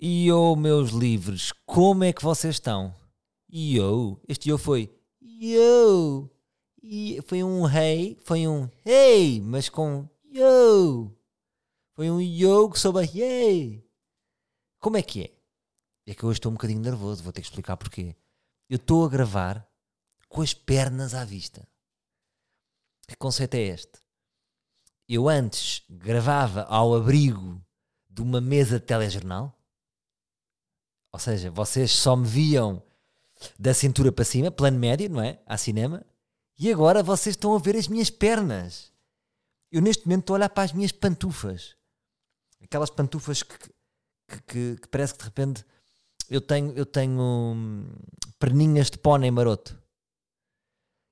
E meus livres, como é que vocês estão? Yo, este yo foi yo. E foi um hey, foi um hey, mas com yo. Foi um yo que soube a hey. Como é que é? É que hoje estou um bocadinho nervoso, vou ter que explicar porquê. Eu estou a gravar com as pernas à vista. Que conceito é este? Eu antes gravava ao abrigo de uma mesa de telejornal. Ou seja, vocês só me viam da cintura para cima, plano médio, não é? A cinema. E agora vocês estão a ver as minhas pernas. Eu neste momento estou a olhar para as minhas pantufas. Aquelas pantufas que, que, que, que parece que de repente eu tenho, eu tenho hum, perninhas de pônei maroto.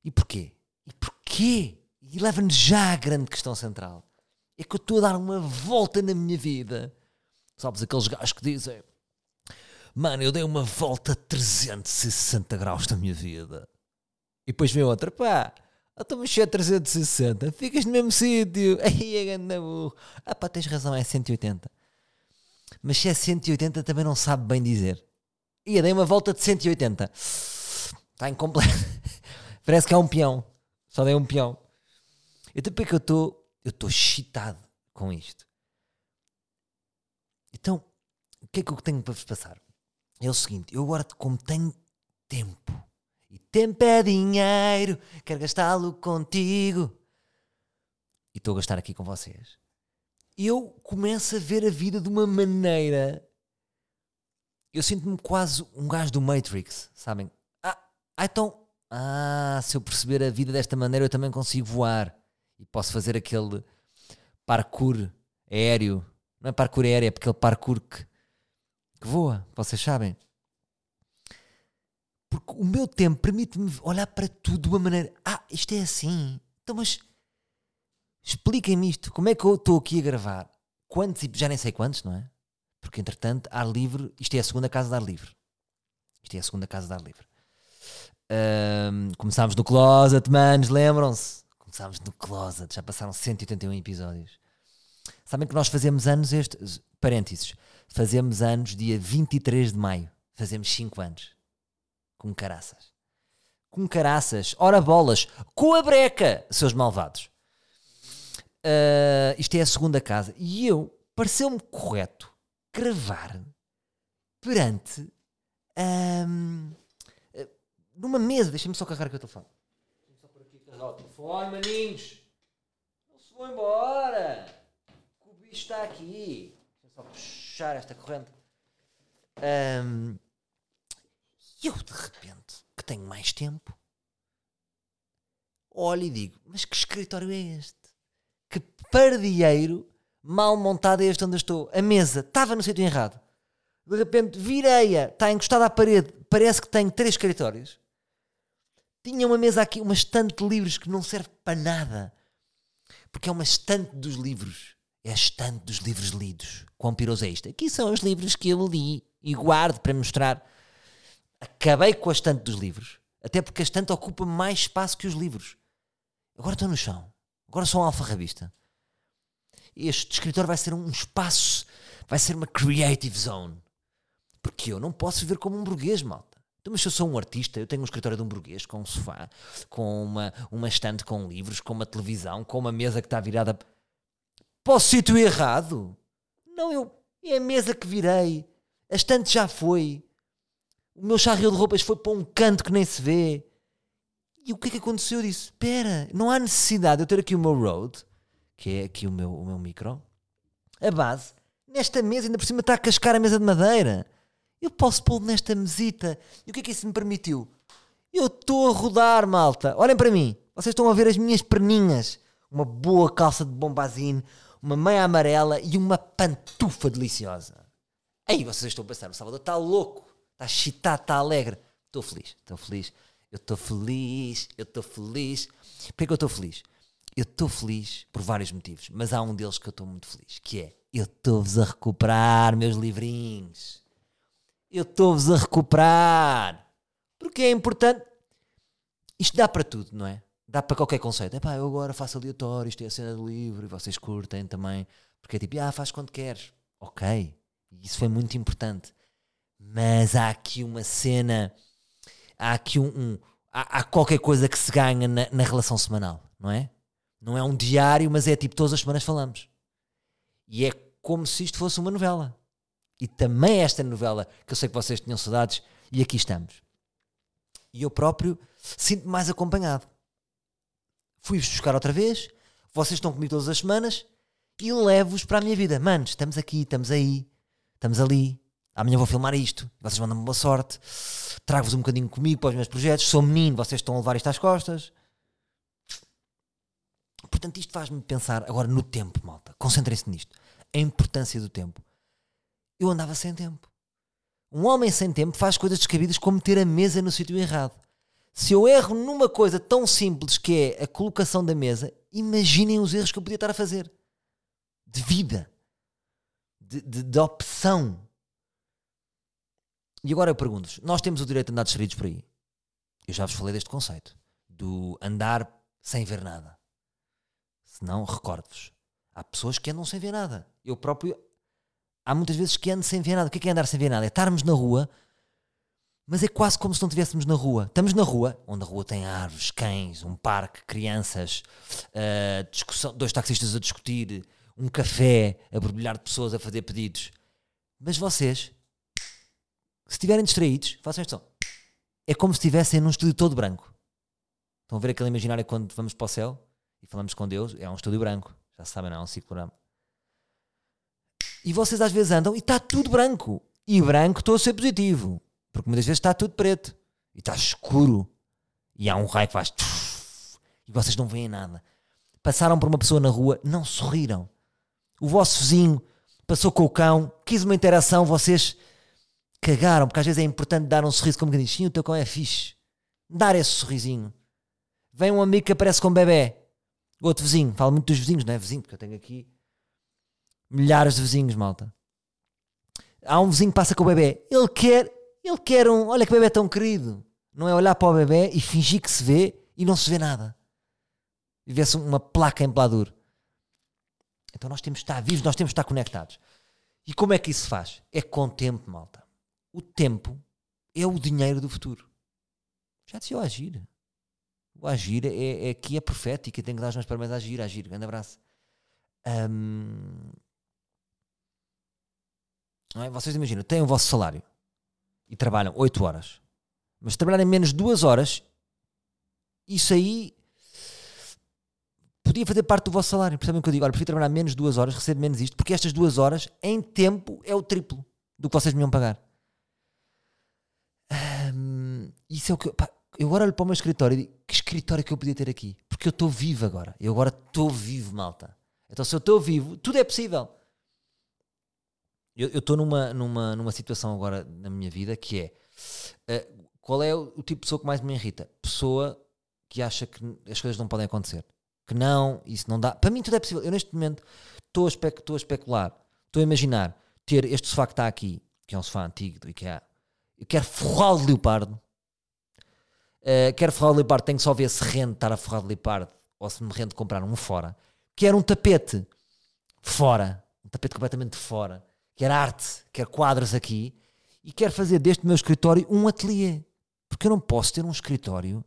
E porquê? E porquê? E leva-nos já à grande questão central. É que eu estou a dar uma volta na minha vida. Sabes, aqueles gajos que dizem Mano, eu dei uma volta 360 graus na minha vida. E depois vem outra, pá, então mas é 360, ficas no mesmo sítio. Aí é grande burro. Ah pá, tens razão, é 180. Mas se é 180 também não sabe bem dizer. E eu dei uma volta de 180. Está incompleto. Parece que é um peão. Só dei um peão. Então porque eu estou, eu estou excitado com isto. Então, o que é que eu tenho para vos passar? É o seguinte, eu agora como tenho tempo, e tempo é dinheiro, quero gastá-lo contigo, e estou a gastar aqui com vocês, eu começo a ver a vida de uma maneira. Eu sinto-me quase um gajo do Matrix, sabem? Ah, ah, então. Ah, se eu perceber a vida desta maneira, eu também consigo voar. E posso fazer aquele parkour aéreo. Não é parkour aéreo, é aquele parkour que, que voa, vocês sabem. Porque o meu tempo permite-me olhar para tudo de uma maneira. Ah, isto é assim. Então, mas Expliquem-me isto. Como é que eu estou aqui a gravar? Quantos, já nem sei quantos, não é? Porque entretanto, ar livre, isto é a segunda casa de ar livre. Isto é a segunda casa de ar livre. Um, começámos no Closet, manos, lembram-se? Começámos no Closet, já passaram 181 episódios. Sabem que nós fazemos anos este. Parênteses. Fazemos anos dia 23 de maio. Fazemos 5 anos. Com caraças. Com caraças. Ora bolas. Com a breca, seus malvados. Uh, isto é a segunda casa. E eu, pareceu-me correto gravar perante. Um, numa mesa. Deixa-me só carregar aqui o telefone. Deixa-me só por aqui carregar o telefone, maninhos. Não se vão embora. O bicho está aqui. Só puxar esta corrente. Um, eu, de repente, que tenho mais tempo, olho e digo: Mas que escritório é este? que pardieiro mal montado é este onde eu estou. A mesa estava no sítio errado. De repente virei-a, está encostada à parede, parece que tem três escritórios. Tinha uma mesa aqui, uma estante de livros que não serve para nada. Porque é uma estante dos livros. É a estante dos livros lidos. Quão piroso é isto? Aqui são os livros que eu li e guardo para mostrar. Acabei com a estante dos livros. Até porque a estante ocupa mais espaço que os livros. Agora estou no chão. Agora sou um alfarrabista. Este escritório vai ser um espaço, vai ser uma creative zone. Porque eu não posso viver como um burguês, malta. Então, mas se eu sou um artista, eu tenho um escritório de um burguês, com um sofá, com uma, uma estante com livros, com uma televisão, com uma mesa que está virada para o sítio errado. Não, eu. É a mesa que virei. A estante já foi. O meu charril de roupas foi para um canto que nem se vê. E o que é que aconteceu? Eu disse: Espera, não há necessidade de eu ter aqui o meu Rode, que é aqui o meu, o meu micro, a base, nesta mesa, ainda por cima está a cascar a mesa de madeira. Eu posso pô-lo nesta mesita. E o que é que isso me permitiu? Eu estou a rodar, malta. Olhem para mim. Vocês estão a ver as minhas perninhas. Uma boa calça de bombazine, uma meia amarela e uma pantufa deliciosa. Aí vocês estão a pensar, o Salvador está louco, está excitado, está alegre. Estou feliz, estou feliz. Eu estou feliz, eu estou feliz. Porquê que eu estou feliz? Eu estou feliz por vários motivos, mas há um deles que eu estou muito feliz, que é eu estou-vos a recuperar, meus livrinhos. Eu estou-vos a recuperar. Porque é importante. Isto dá para tudo, não é? Dá para qualquer conceito. Epá, eu agora faço aleatório, isto é a cena do livro e vocês curtem também. Porque é tipo, ah, faz quando queres. Ok. Isso foi muito importante. Mas há aqui uma cena, há aqui um. um há, há, qualquer coisa que se ganha na, na relação semanal, não é? Não é um diário, mas é tipo todas as semanas falamos. E é como se isto fosse uma novela. E também esta novela, que eu sei que vocês tinham saudades, e aqui estamos. E eu próprio sinto-me mais acompanhado. Fui-vos buscar outra vez, vocês estão comigo todas as semanas e levo-vos para a minha vida. Manos, estamos aqui, estamos aí, estamos ali. Amanhã vou filmar isto, vocês mandam-me boa sorte. Trago-vos um bocadinho comigo para os meus projetos. Sou menino, vocês estão a levar isto às costas. Portanto, isto faz-me pensar agora no tempo, malta. Concentrem-se nisto. A importância do tempo. Eu andava sem tempo. Um homem sem tempo faz coisas descabidas como ter a mesa no sítio errado. Se eu erro numa coisa tão simples que é a colocação da mesa, imaginem os erros que eu podia estar a fazer. De vida. De, de, de opção. E agora eu pergunto-vos: nós temos o direito de andar distraídos por aí? Eu já vos falei deste conceito. Do andar sem ver nada. Se não, recordo-vos. Há pessoas que andam sem ver nada. Eu próprio. Há muitas vezes que ando sem ver nada. O que é, que é andar sem ver nada? É estarmos na rua, mas é quase como se não estivéssemos na rua. Estamos na rua, onde a rua tem árvores, cães, um parque, crianças, uh, discussão, dois taxistas a discutir, um café a borbulhar de pessoas a fazer pedidos. Mas vocês, se estiverem distraídos, façam isto. É como se estivessem num estúdio todo branco. Estão a ver aquele imaginário quando vamos para o céu e falamos com Deus? É um estúdio branco. Já sabem, não é um ciclorama. E vocês às vezes andam e está tudo branco. E branco estou a ser positivo. Porque muitas vezes está tudo preto. E está escuro. E há um raio que faz. E vocês não veem nada. Passaram por uma pessoa na rua, não sorriram. O vosso vizinho passou com o cão, quis uma interação, vocês cagaram. Porque às vezes é importante dar um sorriso como que diz: sim, o teu cão é fixe. Dar esse sorrisinho. Vem um amigo que aparece com um bebê. Outro vizinho. Falo muito dos vizinhos, não é vizinho? Porque eu tenho aqui milhares de vizinhos, malta. Há um vizinho que passa com o bebê. Ele quer, ele quer um. Olha que bebê tão querido. Não é olhar para o bebê e fingir que se vê e não se vê nada. E vê-se uma placa em pladur. Então nós temos de estar vivos, nós temos de estar conectados. E como é que isso se faz? É com tempo, malta. O tempo é o dinheiro do futuro. Já disse o Agir. O Agir é, é aqui é profético. Tenho que dar os meus parabéns a Agir. Agir, grande abraço. Um, é? Vocês imaginam, têm o vosso salário e trabalham 8 horas, mas trabalharem menos 2 horas, isso aí podia fazer parte do vosso salário. Percebem o que eu digo? Olha, prefiro trabalhar menos 2 horas, recebo menos isto, porque estas 2 horas, em tempo, é o triplo do que vocês me iam pagar. Isso é o que. Pá, eu agora olho para o meu escritório e digo: que escritório que eu podia ter aqui? Porque eu estou vivo agora. Eu agora estou vivo, malta. Então, se eu estou vivo, tudo é possível. Eu estou numa, numa, numa situação agora na minha vida que é uh, qual é o, o, tipo de pessoa que mais me irrita? Pessoa que acha que as coisas não podem acontecer. Que não, isso não dá. Para mim tudo é possível. Eu neste momento estou a, espe a especular, estou a imaginar ter este sofá que está aqui, que é um sofá antigo do IKEA. Eu quero forrá-lo de leopardo. Uh, quero forrá-lo de leopardo, tenho que só ver se rende estar a forrar de leopardo ou se me rende comprar um fora. Quero um tapete fora. Um tapete completamente fora quer arte, quer quadros aqui, e quero fazer deste meu escritório um ateliê. Porque eu não posso ter um escritório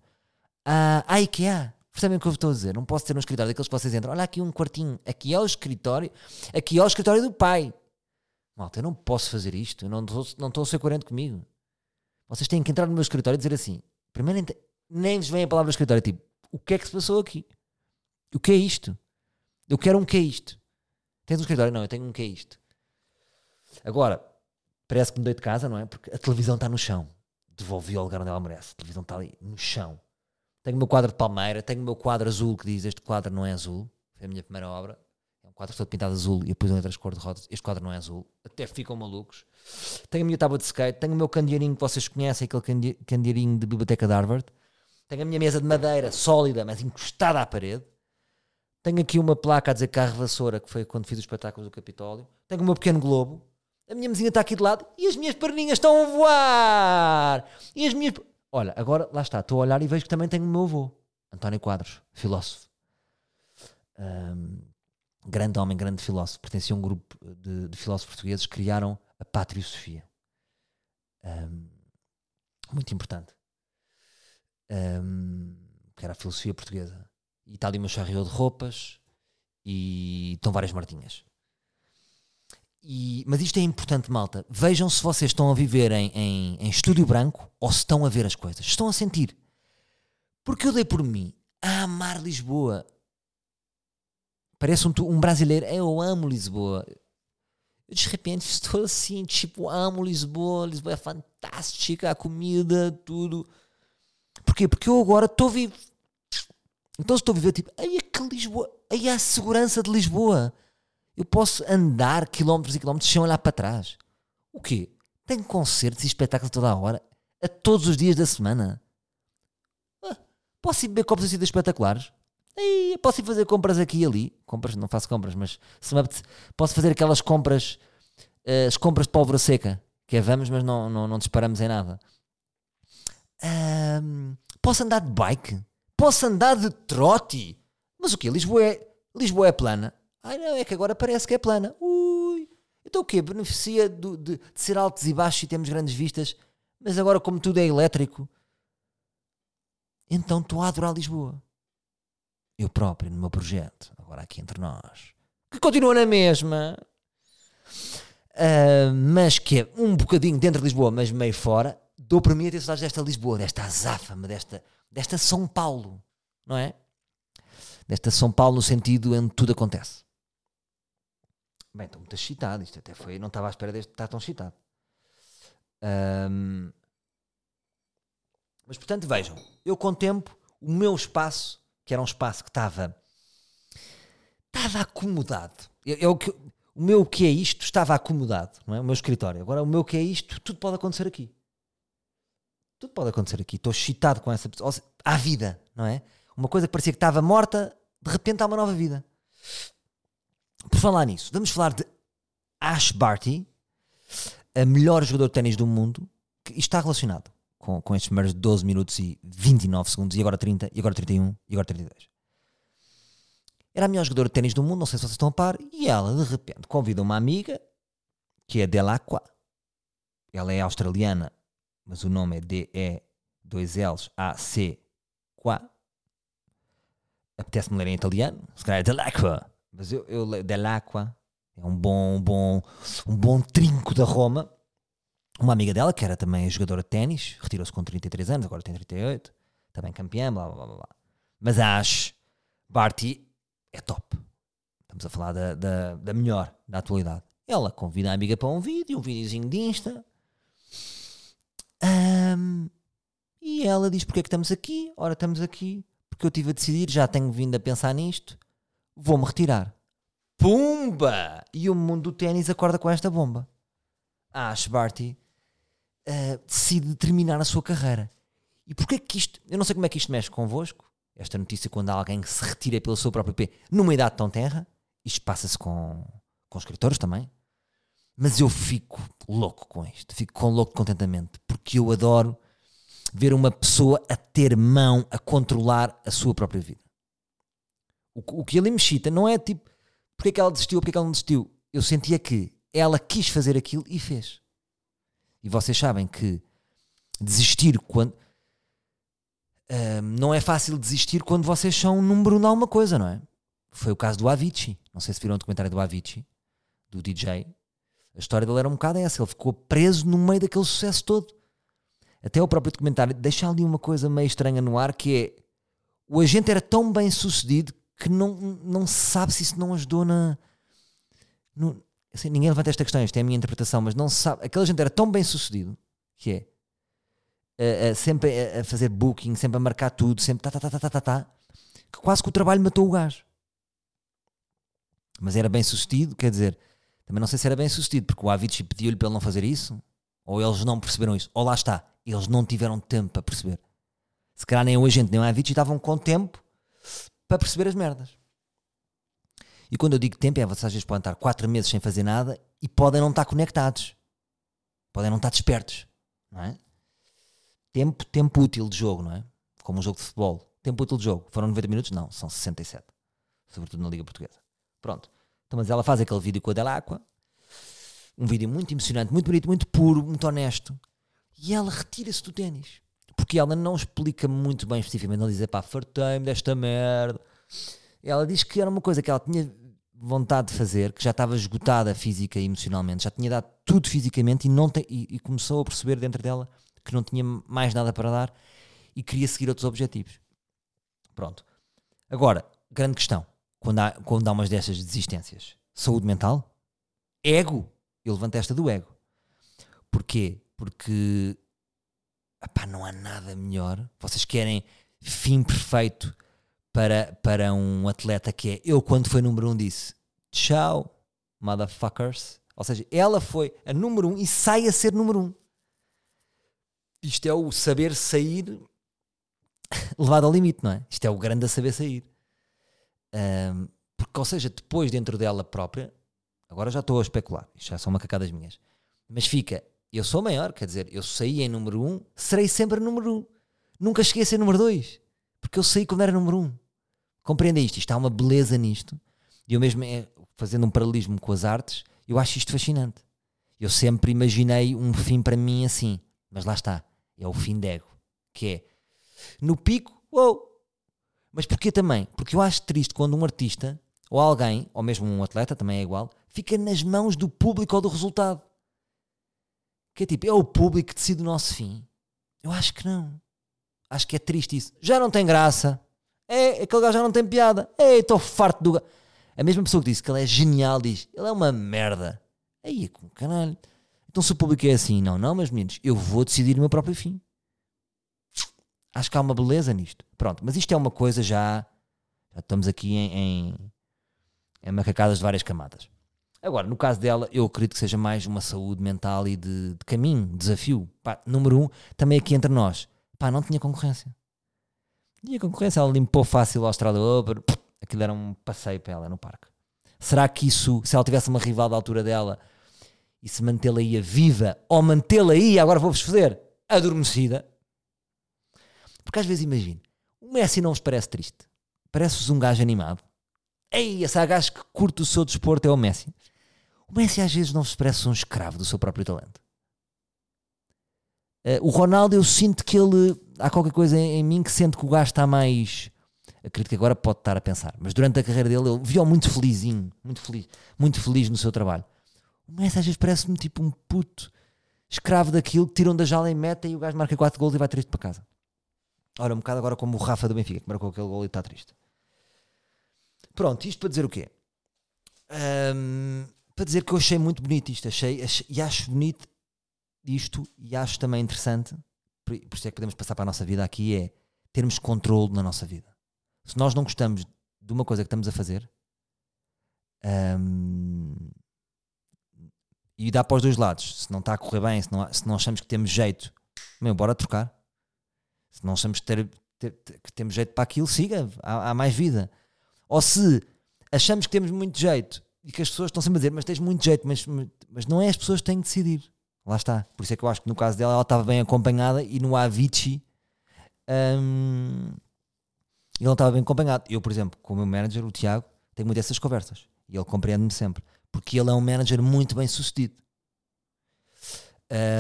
à, à IKEA. Percebem o que eu estou a dizer? Não posso ter um escritório daqueles que vocês entram. Olha aqui um quartinho. Aqui é o escritório. Aqui é o escritório do pai. Malta, eu não posso fazer isto. Eu não não estou a ser coerente comigo. Vocês têm que entrar no meu escritório e dizer assim. Primeiro, nem vos vem a palavra escritório. Tipo, o que é que se passou aqui? O que é isto? Eu quero um que é isto. Tens um escritório? Não, eu tenho um que é isto. Agora, parece que mudei de casa, não é? Porque a televisão está no chão. Devolvi ao lugar onde ela merece. A televisão está ali no chão. Tenho o meu quadro de palmeira, tenho o meu quadro azul que diz este quadro não é azul. Foi a minha primeira obra. É um quadro todo pintado azul e depois em letras cor de roda. Este quadro não é azul. Até ficam malucos. Tenho a minha tábua de skate, tenho o meu candeeirinho que vocês conhecem, aquele candeeirinho de biblioteca de Harvard. Tenho a minha mesa de madeira sólida, mas encostada à parede. Tenho aqui uma placa a dizer carro vassoura, que foi quando fiz o espetáculo do Capitólio. Tenho o meu pequeno globo, a minha mesinha está aqui de lado e as minhas perninhas estão a voar. E as minhas. Olha, agora lá está, estou a olhar e vejo que também tenho o meu avô, António Quadros, filósofo. Um, grande homem, grande filósofo. Pertencia a um grupo de, de, filósofos portugueses que criaram a Pátria Sofia. Um, muito importante. Um, que era a filosofia portuguesa. E está ali uma charriot de roupas e estão várias martinhas. E, mas isto é importante, malta. Vejam se vocês estão a viver em, em, em estúdio branco ou se estão a ver as coisas. Estão a sentir. Porque eu dei por mim a amar Lisboa. Parece um, um brasileiro. Eu amo Lisboa. Eu de repente estou assim, tipo, amo Lisboa. Lisboa é fantástica, a comida, tudo. Porquê? Porque eu agora estou vivo. Então estou a viver tipo, aí é que Lisboa, aí é a segurança de Lisboa. Eu posso andar quilómetros e quilómetros sem olhar para trás. O quê? Tem concertos e espetáculos toda a hora, a todos os dias da semana. Ah, posso ir beber copos assim espetaculares? Aí, posso ir fazer compras aqui e ali. Compras, não faço compras, mas se me apetece, posso fazer aquelas compras, uh, as compras de pólvora seca, que é vamos, mas não, não, não disparamos em nada. Um, posso andar de bike? Posso andar de trote? Mas o quê? Lisboa é, Lisboa é plana? Ai não, é que agora parece que é plana. Ui, então o quê? Beneficia do, de, de ser altos e baixos e temos grandes vistas, mas agora como tudo é elétrico, então estou a adorar Lisboa. Eu próprio, no meu projeto, agora aqui entre nós, que continua na mesma, uh, mas que é um bocadinho dentro de Lisboa, mas meio fora, dou para mim a ter saudades desta Lisboa, desta azáfama, desta, desta São Paulo, não é? Desta São Paulo no sentido em que tudo acontece. Bem, estou muito excitado, isto até foi, não estava à espera deste estar tão excitado. Um, mas portanto, vejam, eu contemplo o meu espaço, que era um espaço que estava estava acomodado. Eu, eu, o meu que é isto estava acomodado, não é? O meu escritório. Agora, o meu que é isto, tudo pode acontecer aqui. Tudo pode acontecer aqui. Estou excitado com essa pessoa. Há vida, não é? Uma coisa que parecia que estava morta, de repente há uma nova vida. Por falar nisso, vamos falar de Ash Barty, a melhor jogador de ténis do mundo, que está relacionado com, com estes primeiros 12 minutos e 29 segundos, e agora 30, e agora 31, e agora 32. Era a melhor jogadora de ténis do mundo, não sei se vocês estão a par, e ela de repente convida uma amiga, que é Delacqua. Ela é australiana, mas o nome é D-E, dois L's, A-C, Qua. Apetece-me ler em italiano, se calhar é Delacqua, mas eu, eu leio Delacqua, é um bom, bom, um bom trinco da Roma. Uma amiga dela, que era também jogadora de ténis, retirou-se com 33 anos, agora tem 38, também campeã, blá blá blá blá. Mas acho Barty é top. Estamos a falar da, da, da melhor da atualidade. Ela convida a amiga para um vídeo, um videozinho de Insta. Um, e ela diz: Porquê é que estamos aqui? Ora, estamos aqui porque eu estive a decidir, já tenho vindo a pensar nisto, vou-me retirar. Pumba! E o mundo do ténis acorda com esta bomba. A Ash Barty uh, decide terminar a sua carreira. E porquê que isto. Eu não sei como é que isto mexe convosco, esta notícia, quando há alguém que se retira pelo seu próprio pé numa idade tão tenra. Isto passa-se com, com escritores também. Mas eu fico louco com isto, fico com louco de contentamento, porque eu adoro ver uma pessoa a ter mão a controlar a sua própria vida. O, o que ali me chita não é tipo porque é que ela desistiu porque é que ela não desistiu. Eu sentia que ela quis fazer aquilo e fez. E vocês sabem que desistir quando. Uh, não é fácil desistir quando vocês são um número em alguma coisa, não é? Foi o caso do Avicii. Não sei se viram o documentário do Avicii, do DJ. A história dele era um bocado essa. Ele ficou preso no meio daquele sucesso todo. Até o próprio documentário deixa ali uma coisa meio estranha no ar que é o agente era tão bem sucedido que não, não se sabe se isso não ajudou na. No, assim, ninguém levanta esta questão, isto é a minha interpretação, mas não se sabe. Aquele agente era tão bem sucedido que é a, a, sempre a, a, fazer booking, sempre a marcar tudo, sempre tá, tá, tá, tá, tá, tá, tá, que quase que o trabalho matou o gajo. Mas era bem sucedido, quer dizer, também não sei se era bem sucedido, porque o Avicii pediu-lhe para ele não fazer isso, ou eles não perceberam isso, ou lá está, eles não tiveram tempo para perceber. Se calhar nem o agente nem o Avicii estavam com tempo para perceber as merdas. E quando eu digo tempo, é vocês às vezes podem estar 4 meses sem fazer nada e podem não estar conectados. Podem não estar despertos. Não é? Tempo, tempo útil de jogo, não é? Como um jogo de futebol. Tempo útil de jogo. Foram 90 minutos? Não, são 67. Sobretudo na Liga Portuguesa. Pronto. Então, mas ela faz aquele vídeo com a Delacqua. Um vídeo muito emocionante, muito bonito, muito puro, muito honesto. E ela retira-se do ténis. Porque ela não explica muito bem especificamente, não diz, pá, fartei-me desta merda. Ela diz que era uma coisa que ela tinha vontade de fazer, que já estava esgotada física e emocionalmente, já tinha dado tudo fisicamente e, não te, e, e começou a perceber dentro dela que não tinha mais nada para dar e queria seguir outros objetivos. Pronto. Agora, grande questão, quando há, quando há umas destas desistências, saúde mental, ego, eu levanto esta do ego. Porquê? Porque epá, não há nada melhor. Vocês querem fim perfeito para, para um atleta que é eu quando foi número um disse tchau, motherfuckers. Ou seja, ela foi a número um e sai a ser número um. Isto é o saber sair levado ao limite, não é? Isto é o grande a saber sair. Um, porque, ou seja, depois dentro dela própria, agora já estou a especular, isto já são macacadas minhas, mas fica, eu sou maior, quer dizer, eu saí em número 1, um, serei sempre número 1. Um. Nunca cheguei a ser número 2, porque eu saí quando era número 1. Um. Compreenda isto, isto há uma beleza nisto. E eu mesmo, é, fazendo um paralelismo com as artes, eu acho isto fascinante. Eu sempre imaginei um fim para mim assim, mas lá está, é o fim de ego, que é no pico, uou! Mas porquê também? Porque eu acho triste quando um artista, ou alguém, ou mesmo um atleta, também é igual, fica nas mãos do público ou do resultado. Que é tipo, é o público que decide o nosso fim. Eu acho que não. Acho que é triste isso. Já não tem graça. É, aquele gajo já não tem piada. É, estou farto do gajo. A mesma pessoa que disse que ele é genial diz, ele é uma merda. Aí, com caralho. Então se o público é assim, não, não, meus meninos, eu vou decidir o meu próprio fim. Acho que há uma beleza nisto. Pronto, mas isto é uma coisa já. Já estamos aqui em, em, em macacadas de várias camadas. Agora, no caso dela, eu acredito que seja mais uma saúde mental e de, de caminho, desafio. Pá, número um, também aqui entre nós. Pá, não tinha concorrência. Tinha concorrência, ela limpou fácil o Australia Open. Aquilo era um passeio para ela no parque. Será que isso, se ela tivesse uma rival da altura dela e se mantê-la aí viva ou mantê-la aí, agora vou-vos fazer, adormecida, porque às vezes imagino, o Messi não vos parece triste? Parece-vos um gajo animado? Ei, esse gajo que curte o seu desporto é o Messi. O Messi às vezes não vos parece um escravo do seu próprio talento. Uh, o Ronaldo, eu sinto que ele. Há qualquer coisa em, em, mim que sente que o gajo está mais. Acredito que agora pode estar a pensar, mas durante a carreira dele, ele viu muito felizinho, muito feliz, muito feliz no seu trabalho. O Messi às vezes parece-me tipo um puto escravo daquilo que tiram da jala em meta e o gajo marca 4 gols e vai triste para casa. Ora, um bocado agora como o Rafa do Benfica, que marcou aquele gol e está triste. Pronto, isto para dizer o quê? Um, para dizer que eu achei muito bonito isto, achei, achei, e acho bonito isto, e acho também interessante, por, por isso é que podemos passar para a nossa vida aqui, é termos controle na nossa vida. Se nós não gostamos de uma coisa que estamos a fazer, um, e dá para os dois lados, se não está a correr bem, se não, se não achamos que temos jeito, meu, bora trocar. Se não achamos que, ter, ter, que temos jeito para aquilo, siga, há, há, mais vida. Ou se achamos que temos muito jeito e que as pessoas estão sempre a dizer, mas tens muito jeito, mas, mas não é as pessoas que têm que decidir. Lá está. Por isso é que eu acho que no caso dela ela estava bem acompanhada e no Avicii hum, ele não estava bem acompanhado. Eu, por exemplo, com o meu manager, o Tiago, tenho muito essas conversas e ele compreende-me sempre porque ele é um manager muito bem sucedido.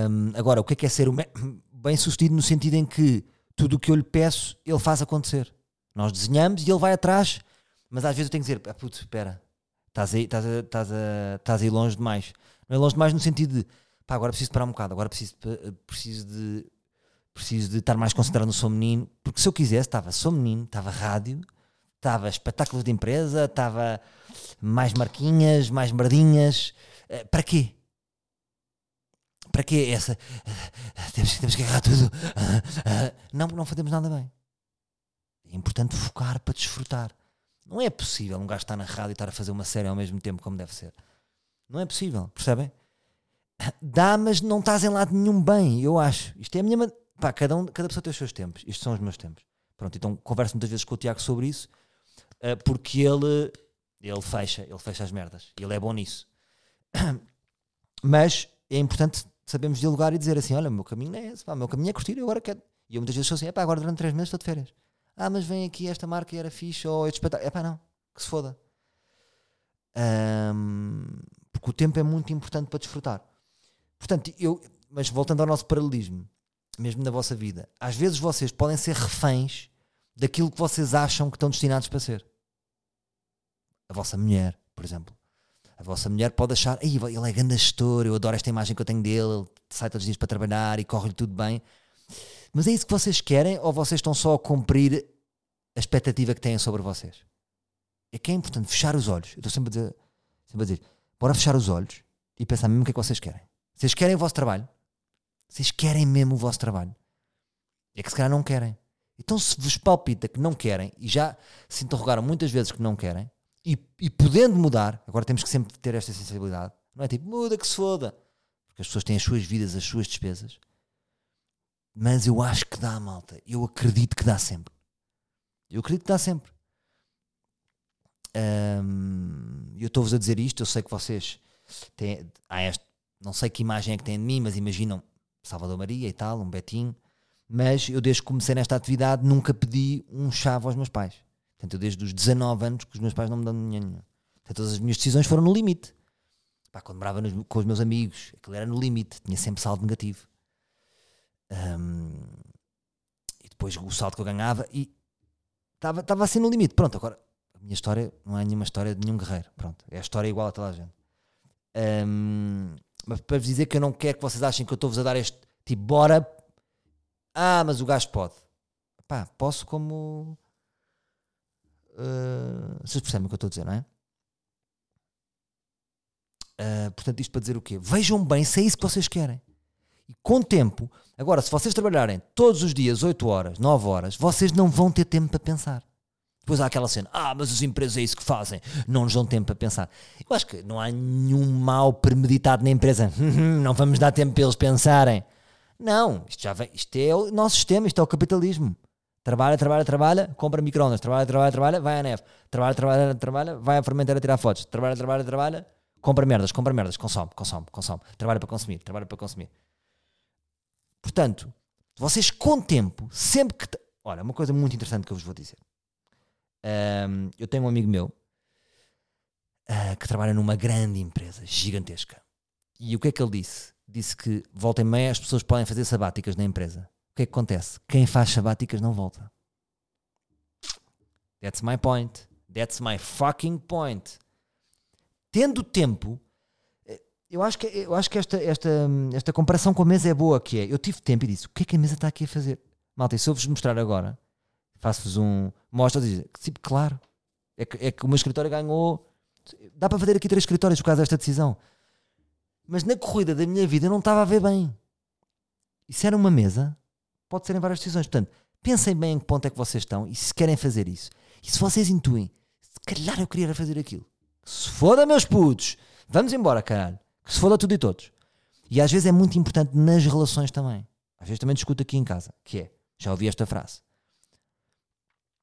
Um, agora, o que é que é ser bem sucedido no sentido em que tudo o que eu lhe peço, ele faz acontecer. Nós desenhamos e ele vai atrás, mas às vezes eu tenho que dizer: ah, putz, espera, estás aí, estás, a, estás, a, estás aí longe demais. Não é longe demais no sentido de pá, agora preciso parar um bocado, agora preciso, preciso de preciso de estar mais concentrado no Sou Menino, porque se eu quisesse, estava Sou Menino, estava rádio, estava espetáculos de empresa, estava mais marquinhas, mais merdinhas. Eh, para quê? para que essa? Temos, temos que agarrar tudo. Não, não fazemos nada bem. É importante focar para desfrutar. Não é possível um gajo estar na rádio e estar a fazer uma série ao mesmo tempo como deve ser. Não é possível, percebem? Dá, mas não estás em lado nenhum bem, eu acho. Isto é a minha. Pá, cada, um, cada pessoa tem os seus tempos. Estes são os meus tempos. Pronto, então converso muitas vezes com o Tiago sobre isso, eh, porque ele, ele fecha, ele fecha as merdas. Ele é bom nisso. Mas é importante sabemos dialogar e dizer assim: olha, o meu caminho não é esse, pá, o meu caminho é curtir, eu agora quero. E eu muitas vezes sou assim: é pá, agora durante três meses estou de férias. Ah, mas vem aqui esta marca e era fixe, ou este espetáculo. É pá, não, que se foda. Um, Porque o tempo é muito importante para desfrutar. Portanto, eu, mas voltando ao nosso paralelismo, mesmo na vossa vida, às vezes vocês podem ser reféns daquilo que vocês acham que estão destinados para ser. A vossa mulher, por exemplo. A vossa mulher pode achar, ele é grande gestor, eu adoro esta imagem que eu tenho dele, ele sai todos os dias para trabalhar e corre-lhe tudo bem. Mas é isso que vocês querem ou vocês estão só a cumprir a expectativa que têm sobre vocês? É que é importante fechar os olhos. Eu estou sempre a dizer, sempre a dizer bora fechar os olhos e pensar mesmo o que é que vocês querem. Vocês querem o vosso trabalho? Vocês querem mesmo o vosso trabalho? É que se calhar não querem. Então, se vos palpita que não querem, e já se interrogaram muitas vezes que não querem, e, e podendo mudar, agora temos que sempre ter esta sensibilidade, não é tipo, muda que se foda, porque as pessoas têm as suas vidas, as suas despesas, mas eu acho que dá, malta, eu acredito que dá sempre. Eu acredito que dá sempre. Um, eu estou-vos a dizer isto, eu sei que vocês têm, há este, não sei que imagem é que têm de mim, mas imaginam Salvador Maria e tal, um Betinho, mas eu desde que comecei nesta atividade nunca pedi um chave aos meus pais. Portanto, eu desde os 19 anos que os meus pais não me dão dinheiro nenhum. Portanto, todas as minhas decisões foram no limite. Pá, quando morava nos, com os meus amigos, aquilo era no limite, tinha sempre saldo negativo. Um, e depois o saldo que eu ganhava e estava assim no limite. Pronto, agora a minha história não é nenhuma história de nenhum guerreiro. Pronto, é a história igual a toda a gente. Um, mas para vos dizer que eu não quero que vocês achem que eu estou-vos a dar este tipo, bora. Ah, mas o gajo pode. Pá, posso como Uh, vocês percebem o que eu estou a dizer, não é? Uh, portanto, isto para dizer o quê? Vejam bem se é isso que vocês querem. E com tempo, agora, se vocês trabalharem todos os dias 8 horas, 9 horas, vocês não vão ter tempo para pensar. Depois há aquela cena, ah, mas as empresas é isso que fazem, não nos dão tempo para pensar. Eu acho que não há nenhum mal premeditado na empresa, não vamos dar tempo para eles pensarem. Não, isto já vem, isto é o nosso sistema, isto é o capitalismo. Trabalha, trabalha, trabalha, compra microondas, trabalha, trabalha, trabalha, vai à neve, trabalha, trabalha, trabalha, vai à fermenteira tirar fotos, trabalha, trabalha, trabalha, compra merdas, compra merdas, consome, consome, consome, trabalha para consumir, trabalha para consumir. Portanto, vocês com tempo, sempre que. Olha, uma coisa muito interessante que eu vos vou dizer. Um, eu tenho um amigo meu uh, que trabalha numa grande empresa, gigantesca. E o que é que ele disse? Disse que volta e meia as pessoas podem fazer sabáticas na empresa o que é que acontece? Quem faz sabáticas não volta. That's my point. That's my fucking point. Tendo tempo, eu acho que, eu acho que esta, esta, esta comparação com a mesa é boa, que é, eu tive tempo e disse, o que é que a mesa está aqui a fazer? Malta, e se eu vos mostrar agora, faço-vos um, mostra e tipo, claro, é que, é que meu escritório ganhou, dá para fazer aqui três escritórios por causa desta decisão. Mas na corrida da minha vida eu não estava a ver bem. Isso era uma mesa pode ser em várias decisões. Portanto, pensem bem em que ponto é que vocês estão e se querem fazer isso. E se vocês intuem, se calhar eu queria fazer aquilo. Se foda, meus putos, vamos embora, caralho. Que se foda tudo e todos. E às vezes é muito importante nas relações também. Às vezes também discuto aqui em casa, que é, já ouvi esta frase.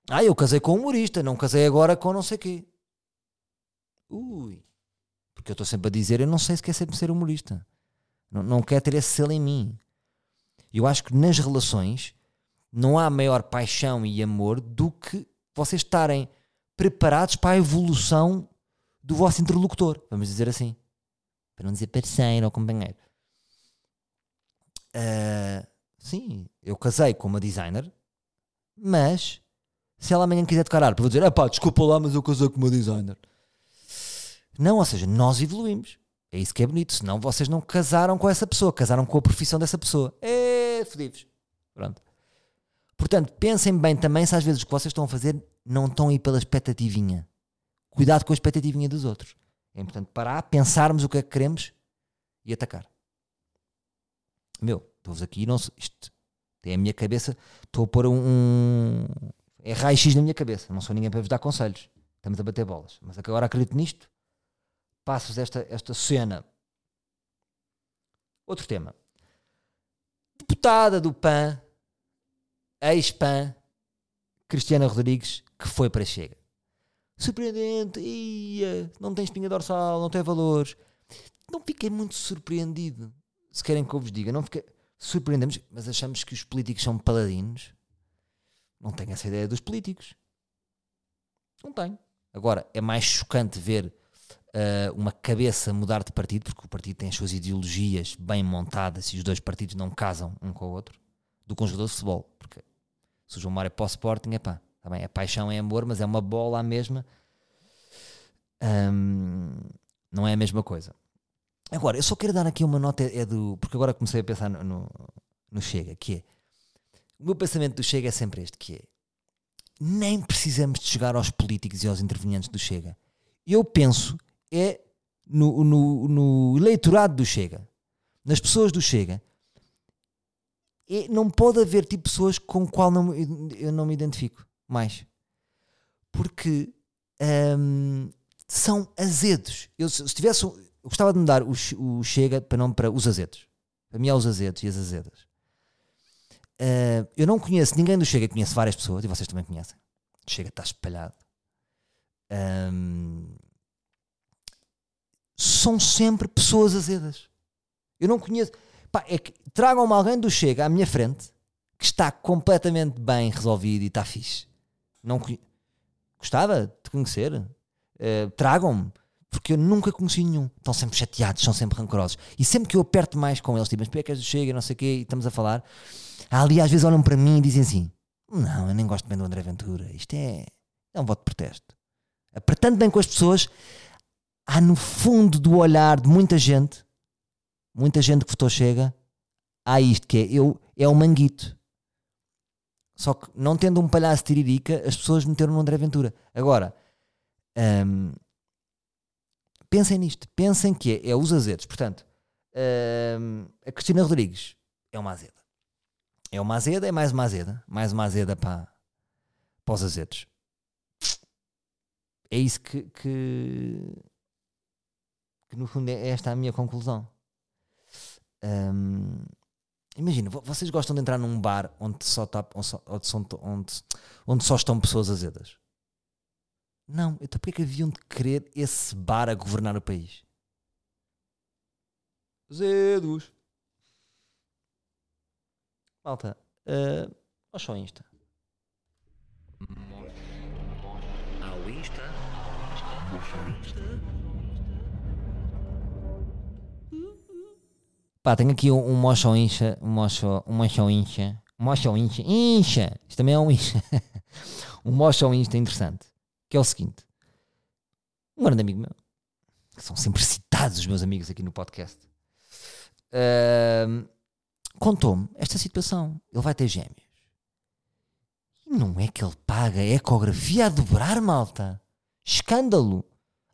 Ah, eu casei com um humorista, não casei agora com não sei quê. Ui. Porque eu estou sempre a dizer, eu não sei se quer sempre ser humorista. Não, não quer ter esse selo em mim. Eu acho que nas relações não há maior paixão e amor do que vocês estarem preparados para a evolução do vosso interlocutor, vamos dizer assim. Para não dizer parceiro ou companheiro. Uh, sim, eu casei com uma designer, mas se ela amanhã quiser tocar harpa, vou dizer: pá, desculpa lá, mas eu casei com uma designer. Não, ou seja, nós evoluímos. É isso que é bonito. Senão vocês não casaram com essa pessoa, casaram com a profissão dessa pessoa. É fodidos. Pronto. Portanto, pensem bem também se às vezes o que vocês estão a fazer não estão aí pela expectativinha. Cuidado com a expectativinha dos outros. É importante parar, pensarmos o que é que queremos e atacar. Meu, estou-vos aqui, não isto tem a minha cabeça, estou a pôr um, um é raio-x na minha cabeça. Não sou ninguém para vos dar conselhos. Estamos a bater bolas. Mas agora acredito nisto passos esta, esta cena. Outro tema. Deputada do PAN, ex-PAN, Cristiana Rodrigues, que foi para Chega. Surpreendente, ia, não tem espinha dorsal, não tem valores. Não fiquei muito surpreendido, se querem que eu vos diga. Não fiquei, surpreendemos, mas achamos que os políticos são paladinos. Não tenho essa ideia dos políticos. Não tenho. Agora, é mais chocante ver uh, uma cabeça mudar de partido, porque o partido tem as suas ideologias bem montadas e os dois partidos não casam um com o outro, do que jogador de futebol. Porque se o João Mário é para o Sporting, é pá, tá bem, é paixão, é amor, mas é uma bola a mesma. Um, não é a mesma coisa. Agora, eu só quero dar aqui uma nota, é do. Porque agora comecei a pensar no, no, no Chega, que é. O meu pensamento do Chega é sempre este, que é. Nem precisamos de chegar aos políticos e aos intervenientes do Chega. Eu penso é no, no, no eleitorado do Chega, nas pessoas do Chega. E não pode haver tipo pessoas com qual não, eu não me identifico mais. Porque hum, são azedos. Eu, se tivesse. Eu gostava de mudar o, o Chega para não para os azedos. Para mim é os azedos e as azedas. Uh, eu não conheço ninguém do Chega, conheço várias pessoas e vocês também conhecem. Chega está espalhado. Um, são sempre pessoas azedas. Eu não conheço. Pá, é que tragam-me alguém do Chega à minha frente que está completamente bem resolvido e está fixe. Não. Gostava de conhecer. Uh, tragam-me. Porque eu nunca conheci nenhum. Estão sempre chateados, são sempre rancorosos. E sempre que eu aperto mais com eles, tipo, mas é que Chega, não sei o quê, e estamos a falar, ali às vezes olham para mim e dizem assim: Não, eu nem gosto bem do André Ventura. Isto é, é um voto de protesto. Apertando bem com as pessoas, há no fundo do olhar de muita gente, muita gente que votou Chega, há isto que é, eu, é o manguito. Só que não tendo um palhaço tiririca, as pessoas meteram no André Ventura. Agora, hum, pensem nisto. Pensem que é, é os azedos. Portanto, hum, a Cristina Rodrigues é uma azeda. É uma azeda, é mais uma azeda. Mais uma azeda para, para os azedos. É isso que, que que no fundo é esta a minha conclusão. Um, imagina, vocês gostam de entrar num bar onde só, tá, onde, onde, onde só estão pessoas azedas? Não, então porquê que haviam de querer esse bar a governar o país? Azedos. Malta, uh, olha só Insta. Ao Insta. Insta. Pá, tenho aqui um, um mocho incha, um mocho, um mocho incha, um mocho incha, incha, isto também é um incha, um mocho incha interessante, que é o seguinte, um grande amigo meu, que são sempre citados os meus amigos aqui no podcast, uh, contou-me esta situação, ele vai ter gêmeos, e não é que ele paga a ecografia a dobrar, malta, escândalo,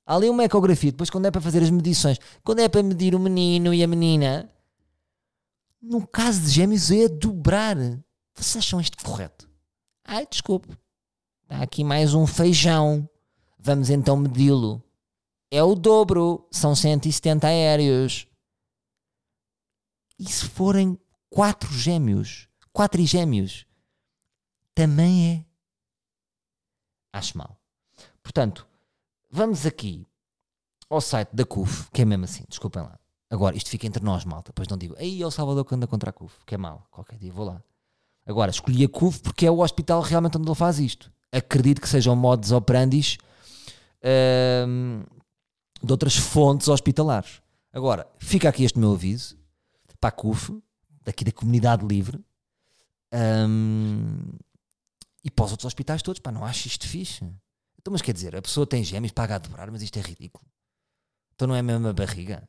Há ali uma ecografia, depois quando é para fazer as medições, quando é para medir o menino e a menina, no caso de gêmeos é dobrar. Vocês acham isto correto? Ai, desculpe. Está aqui mais um feijão. Vamos então medi-lo. É o dobro. São 170 aéreos. E se forem quatro gêmeos? Quatro gêmeos? Também é. Acho mal. Portanto, vamos aqui ao site da CUF, que é mesmo assim, desculpem lá. Agora, isto fica entre nós, malta. Depois não digo, aí é o Salvador que anda contra a CUF, que é mal. Qualquer dia vou lá. Agora, escolhi a CUF porque é o hospital realmente onde ele faz isto. Acredito que sejam modos operandis hum, de outras fontes hospitalares. Agora, fica aqui este meu aviso para a CUF, daqui da comunidade livre, hum, e para os outros hospitais todos. Pá, não acho isto fixe. Então, mas quer dizer, a pessoa tem gêmeos, paga a dobrar, mas isto é ridículo. Então não é mesmo a barriga?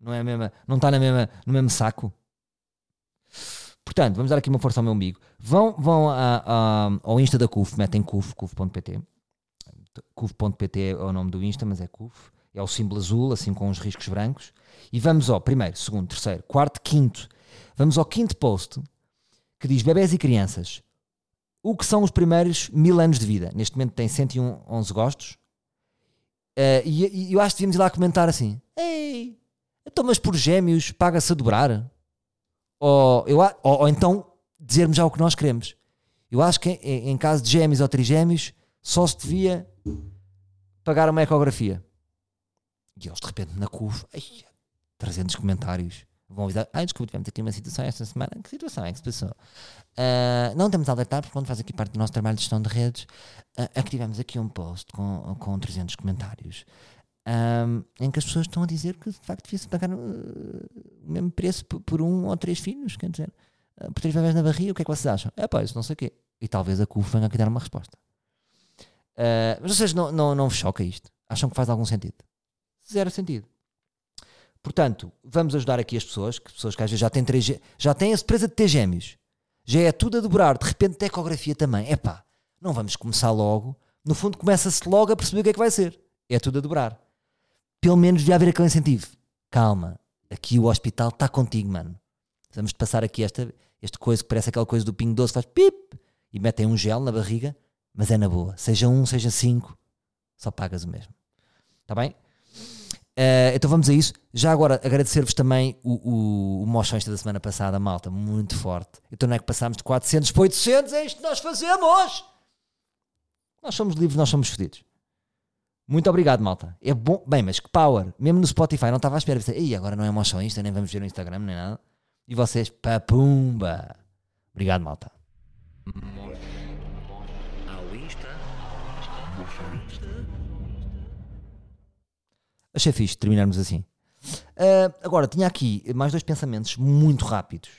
Não é mesma, não está na mesma, no mesmo saco. Portanto, vamos dar aqui uma força ao meu amigo. Vão, vão a, a, ao Insta da CUF, metem CUF, CUF.pt. CUF.pt é o nome do Insta, mas é CUF. É o símbolo azul, assim com os riscos brancos. E vamos ao primeiro, segundo, terceiro, quarto, quinto. Vamos ao quinto post que diz bebés e crianças. O que são os primeiros mil anos de vida? Neste momento tem 101 11 gostos. Uh, e, e, eu acho que devíamos ir lá comentar assim: Ei, então, mas por gêmeos paga-se a dobrar? Ou, eu, ou, ou, então dizermos já o que nós queremos. Eu acho que em, em caso de gêmeos ou trigêmeos só se devia pagar uma ecografia. E eles de repente na ai, 300 comentários. Vão avisar, ai desculpa, tivemos aqui uma situação esta semana. Que situação é que se passou? Uh, não temos a alertar, porque quando faz aqui parte do nosso trabalho de gestão de redes, uh, é que tivemos aqui um post com, com 300 comentários. Um, em que as pessoas estão a dizer que de facto devia-se pagar uh, o mesmo preço por, por, um ou três filhos, quer dizer, uh, por três bebés na barriga, o que é que vocês acham? É pá, isso não sei o quê. E talvez a CUF venha aqui dar uma resposta. Uh, mas vocês não, não, não vos choca isto? Acham que faz algum sentido? Zero sentido. Portanto, vamos ajudar aqui as pessoas, que pessoas que às vezes já têm, três, já têm a surpresa de ter gêmeos, já é tudo a dobrar, de repente ecografia também. É pá, não vamos começar logo. No fundo, começa-se logo a perceber o que é que vai ser. É tudo a dobrar pelo menos devia haver aquele incentivo. Calma, aqui o hospital está contigo, mano. Vamos passar aqui esta, este coisa que parece aquela coisa do pingo doce, faz pip e metem um gel na barriga, mas é na boa. Seja um, seja cinco, só pagas o mesmo. Está bem? Uh, então vamos a isso. Já agora agradecer-vos também o, o, o Mochões da semana passada, malta, muito forte. Então não é que passámos de 400 para 800, é isto que nós fazemos! Nós somos livres, nós somos fodidos. Muito obrigado, malta. É bom. Bem, mas que power. Mesmo no Spotify, não estava à espera. E agora não é emoção isto, nem vamos ver no Instagram, nem nada. E vocês, papumba. Obrigado, malta. Achei fixe terminarmos assim. Uh, agora, tinha aqui mais dois pensamentos muito rápidos.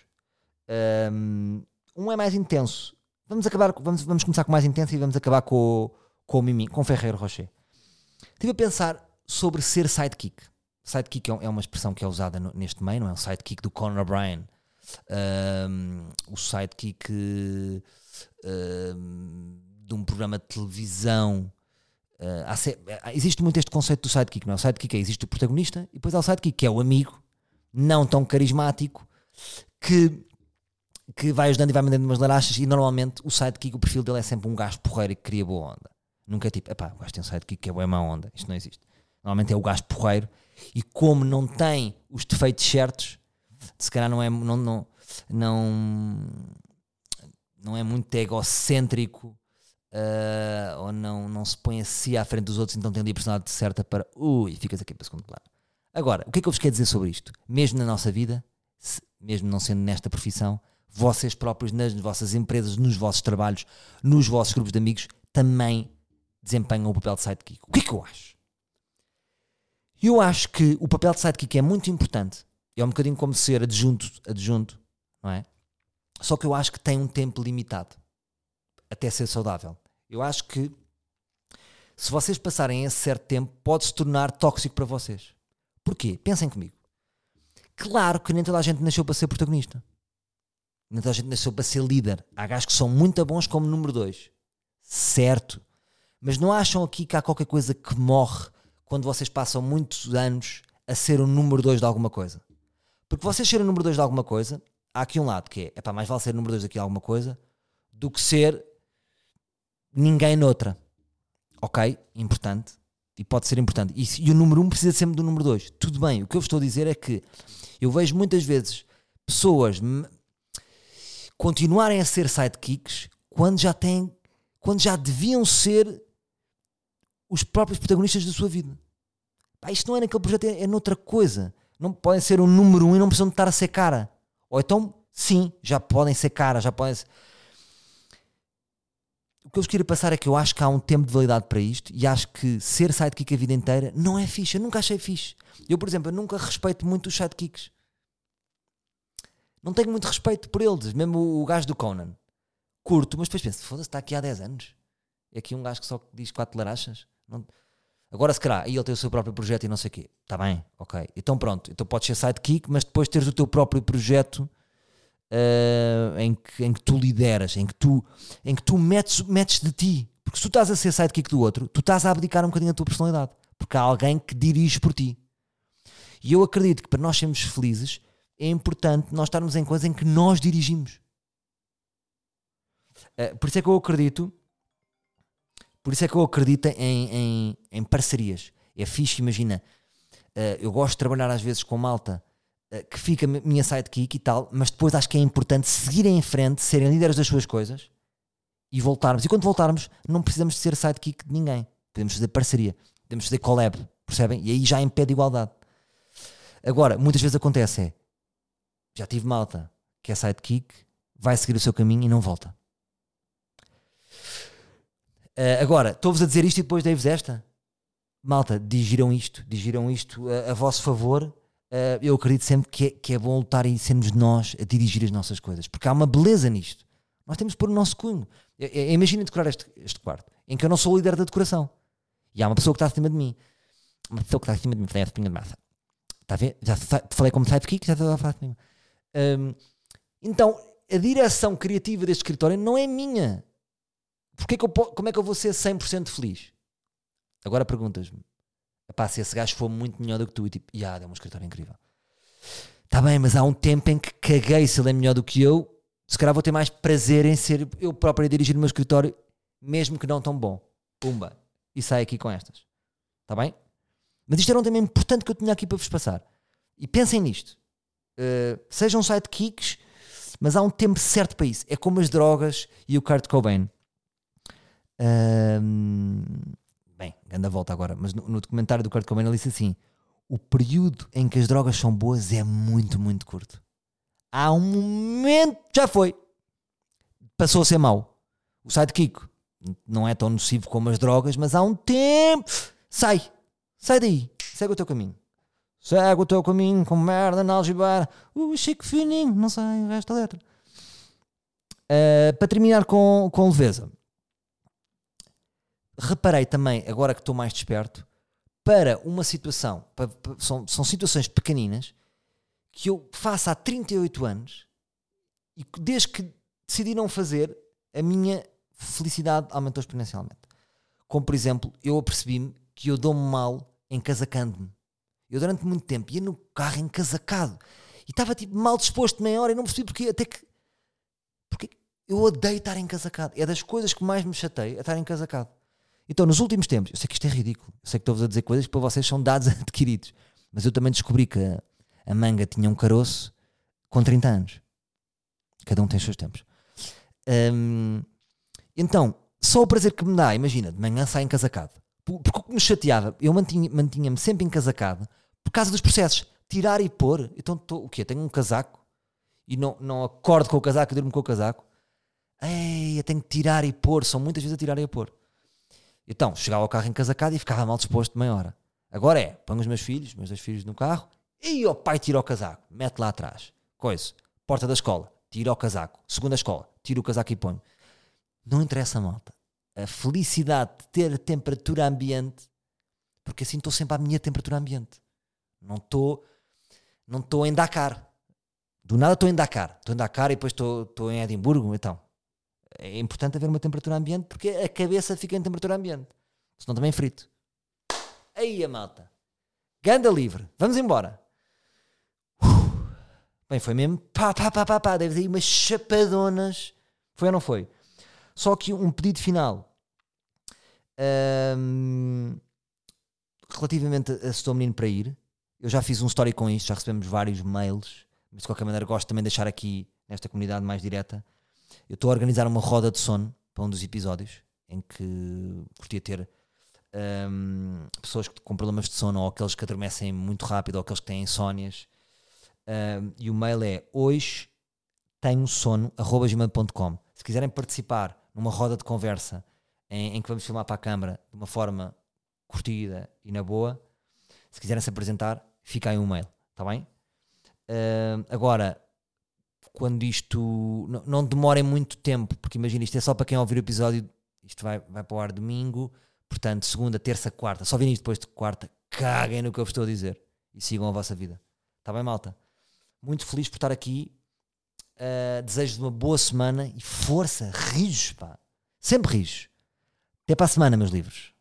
Um, um é mais intenso. Vamos acabar, vamos, vamos começar com o mais intenso e vamos acabar com, com o Mimi, com o Ferreiro Rocher. Estive a pensar sobre ser sidekick. Sidekick é, é uma expressão que é usada neste meio, não é? O sidekick do Conor O'Brien. Um, o sidekick de um programa de televisão. Uh, existe muito este conceito do sidekick, não é? O sidekick é, existe o protagonista e depois há o sidekick, que é o amigo, não tão carismático, que, que vai ajudando e vai mandando umas larachas e normalmente o sidekick, o perfil dele é sempre um gajo porreiro que cria boa onda. Nunca é tipo, epá, o gajo tem sidekick que é boa má onda. Isto não existe. Normalmente é o gajo porreiro e como não tem os defeitos certos, se calhar não é, não, não, não, não é muito egocêntrico uh, ou não, não se põe assim à frente dos outros, então tem ali a personalidade certa para, ui, ficas aqui para segundo plano. Agora, o que é que eu vos quero dizer sobre isto? Mesmo na nossa vida, se, mesmo não sendo nesta profissão, vocês próprios, nas vossas empresas, nos vossos trabalhos, nos vossos grupos de amigos, também desempenham o papel de sidekick. O que é que eu acho? Eu acho que o papel de sidekick é muito importante. É um bocadinho como ser adjunto, adjunto, não é? Só que eu acho que tem um tempo limitado até ser saudável. Eu acho que se vocês passarem esse certo tempo, pode se tornar tóxico para vocês. Porquê? Pensem comigo. Claro que nem toda a gente nasceu para ser protagonista. Nem toda a gente nasceu para ser líder. Há gajos que são muito bons como número dois. Certo. Mas não acham aqui que há qualquer coisa que morre quando vocês passam muitos anos a ser o número 2 de alguma coisa? Porque vocês serem o número 2 de alguma coisa, há aqui um lado que é, é pá, mais vale ser o número 2 aqui de alguma coisa do que ser ninguém noutra. Ok? Importante. E pode ser importante. E, e o número 1 um precisa sempre do número 2. Tudo bem. O que eu estou a dizer é que eu vejo muitas vezes pessoas continuarem a ser sidekicks quando já têm, quando já deviam ser os próprios protagonistas da sua vida. Pá, isto não é naquele projeto, é, é noutra coisa. Não podem ser o número um e não precisam de estar a ser cara. Ou então, sim, já podem ser cara, já podem ser... O que eu vos queria passar é que eu acho que há um tempo de validade para isto e acho que ser sidekick a vida inteira não é fixe. Eu nunca achei fixe. Eu, por exemplo, eu nunca respeito muito os sidekicks. Não tenho muito respeito por eles. Mesmo o gajo do Conan. Curto, mas depois penso, foda-se, está aqui há 10 anos. É aqui um gajo que só diz quatro larachas. Não... Agora, se calhar, aí ele tem o seu próprio projeto e não sei o quê. Está bem, ok. Então pronto, então podes ser sidekick, mas depois teres o teu próprio projeto uh, em, que, em que tu lideras, em que tu, em que tu metes, metes de ti. Porque se tu estás a ser sidekick do outro, tu estás a abdicar um bocadinho da tua personalidade. Porque há alguém que dirige por ti. E eu acredito que para nós sermos felizes é importante nós estarmos em coisas em que nós dirigimos. Uh, por isso é que eu acredito por isso é que eu acredito em, em, em parcerias. É fixe, imagina. Uh, eu gosto de trabalhar às vezes com malta uh, que fica minha sidekick e tal, mas depois acho que é importante seguirem em frente, serem líderes das suas coisas e voltarmos. E quando voltarmos, não precisamos de ser sidekick de ninguém. Podemos fazer parceria, podemos fazer collab, percebem? E aí já impede igualdade. Agora, muitas vezes acontece é Já tive malta que é sidekick, vai seguir o seu caminho e não volta. Uh, agora, estou-vos a dizer isto e depois dei-vos esta. Malta, digiram isto, digiram isto a, a vosso favor. Uh, eu acredito sempre que é, que é bom lutar e sermos nós a dirigir as nossas coisas, porque há uma beleza nisto. Nós temos pôr o nonosso cunho. Imaginem decorar este, este quarto, em que eu não sou o líder da decoração. E há uma pessoa que está acima de mim. Uma pessoa que está acima de mim, tem a espinha de massa. Está a ver? Já falei como sidekick, já estou a falar de mim. Um, então, a direção criativa deste escritório não é minha. Porque que eu, como é que eu vou ser 100% feliz? Agora perguntas-me. Pá, se esse gajo for muito melhor do que tu e tipo, ah, yeah, é um escritório incrível. Está bem, mas há um tempo em que caguei se ele é melhor do que eu. Se calhar vou ter mais prazer em ser eu próprio a dirigir o meu escritório, mesmo que não tão bom. Pumba. E sai aqui com estas. Está bem? Mas isto era um tema importante que eu tinha aqui para vos passar. E pensem nisto. Uh, sejam sidekicks, mas há um tempo certo para isso. É como as drogas e o Kurt Cobain. Uh, bem, anda volta agora, mas no, no, documentário do Kurt Cobain ele disse assim: o período em que as drogas são boas é muito, muito curto. Há um momento, já foi, passou a ser mau. O sidekick não é tão nocivo como as drogas, mas há um tempo, sai, sai daí, segue o teu caminho. Segue o teu caminho com merda na algibar. Uh, chique fininho, não sei o resto da letra. Uh, para terminar com, com leveza, reparei também, agora que estou mais desperto, para uma situação, para, para, são, são situações pequeninas que eu faço há 38 anos e desde que decidi não fazer, a minha felicidade aumentou exponencialmente. Como por exemplo, eu apercebi-me que eu dou-me mal encasacando-me. Eu durante muito tempo ia no carro encasacado e estava tipo mal disposto meia hora e não percebi porque até que porque eu odeio estar encasacado. É das coisas que mais me chateia é estar encasacado. Então, nos últimos tempos, eu sei que isto é ridículo, eu sei que estou-vos a dizer coisas que para vocês são dados adquiridos, mas eu também descobri que a, a manga tinha um caroço com 30 anos. Cada um tem os seus tempos. Um, então, só o prazer que me dá, imagina, de manhã sai encasacado. Porque o que me chateava, eu mantinha-me mantinha sempre encasacado por causa dos processos. Tirar e pôr. Então, tô, o quê? Tenho um casaco e não, não acordo com o casaco e durmo com o casaco. Ei, eu tenho que tirar e pôr. São muitas vezes a tirar e a pôr. Então, chegava ao carro encasacado e ficava mal disposto de meia hora. Agora é, ponho os meus filhos, meus dois filhos no carro, e o pai tira o casaco, mete lá atrás. Coisa. Porta da escola, tira o casaco. Segunda escola, tira o casaco e põe. Não interessa, malta. A felicidade de ter a temperatura ambiente, porque assim estou sempre à minha temperatura ambiente. Não estou não estou em Dakar. Do nada estou em Dakar. Estou em Dakar e depois estou em Edimburgo. Então, é importante haver uma temperatura ambiente porque a cabeça fica em temperatura ambiente. Senão também frito. Aí a malta. Ganda livre. Vamos embora. Bem, foi mesmo pá, pá, pá, pá, pá. Deve ter aí umas chapadonas. Foi ou não foi? Só que um pedido final. Um, relativamente a estou menino para ir, eu já fiz um story com isto, já recebemos vários mails, mas de qualquer maneira gosto também de deixar aqui nesta comunidade mais direta eu estou a organizar uma roda de sono para um dos episódios em que curtia ter um, pessoas com problemas de sono ou aqueles que adormecem muito rápido ou aqueles que têm insónias. Um, e o mail é hoje tenho sono gmail.com. Se quiserem participar numa roda de conversa em, em, que vamos filmar para a câmara de uma forma curtida e na boa, se quiserem se apresentar, fica aí um mail, está bem? Uh, agora, quando isto não, não demorem muito tempo, porque imagina, isto é só para quem ouvir o episódio, isto vai, vai para o ar domingo, portanto, segunda, terça, quarta, só virem isto depois de quarta, caguem no que eu vos estou a dizer e sigam a vossa vida. Está bem, malta? Muito feliz por estar aqui. Uh, desejo-vos uma boa semana e força, rijos, pá. Sempre rijos. Até para a semana, meus livros.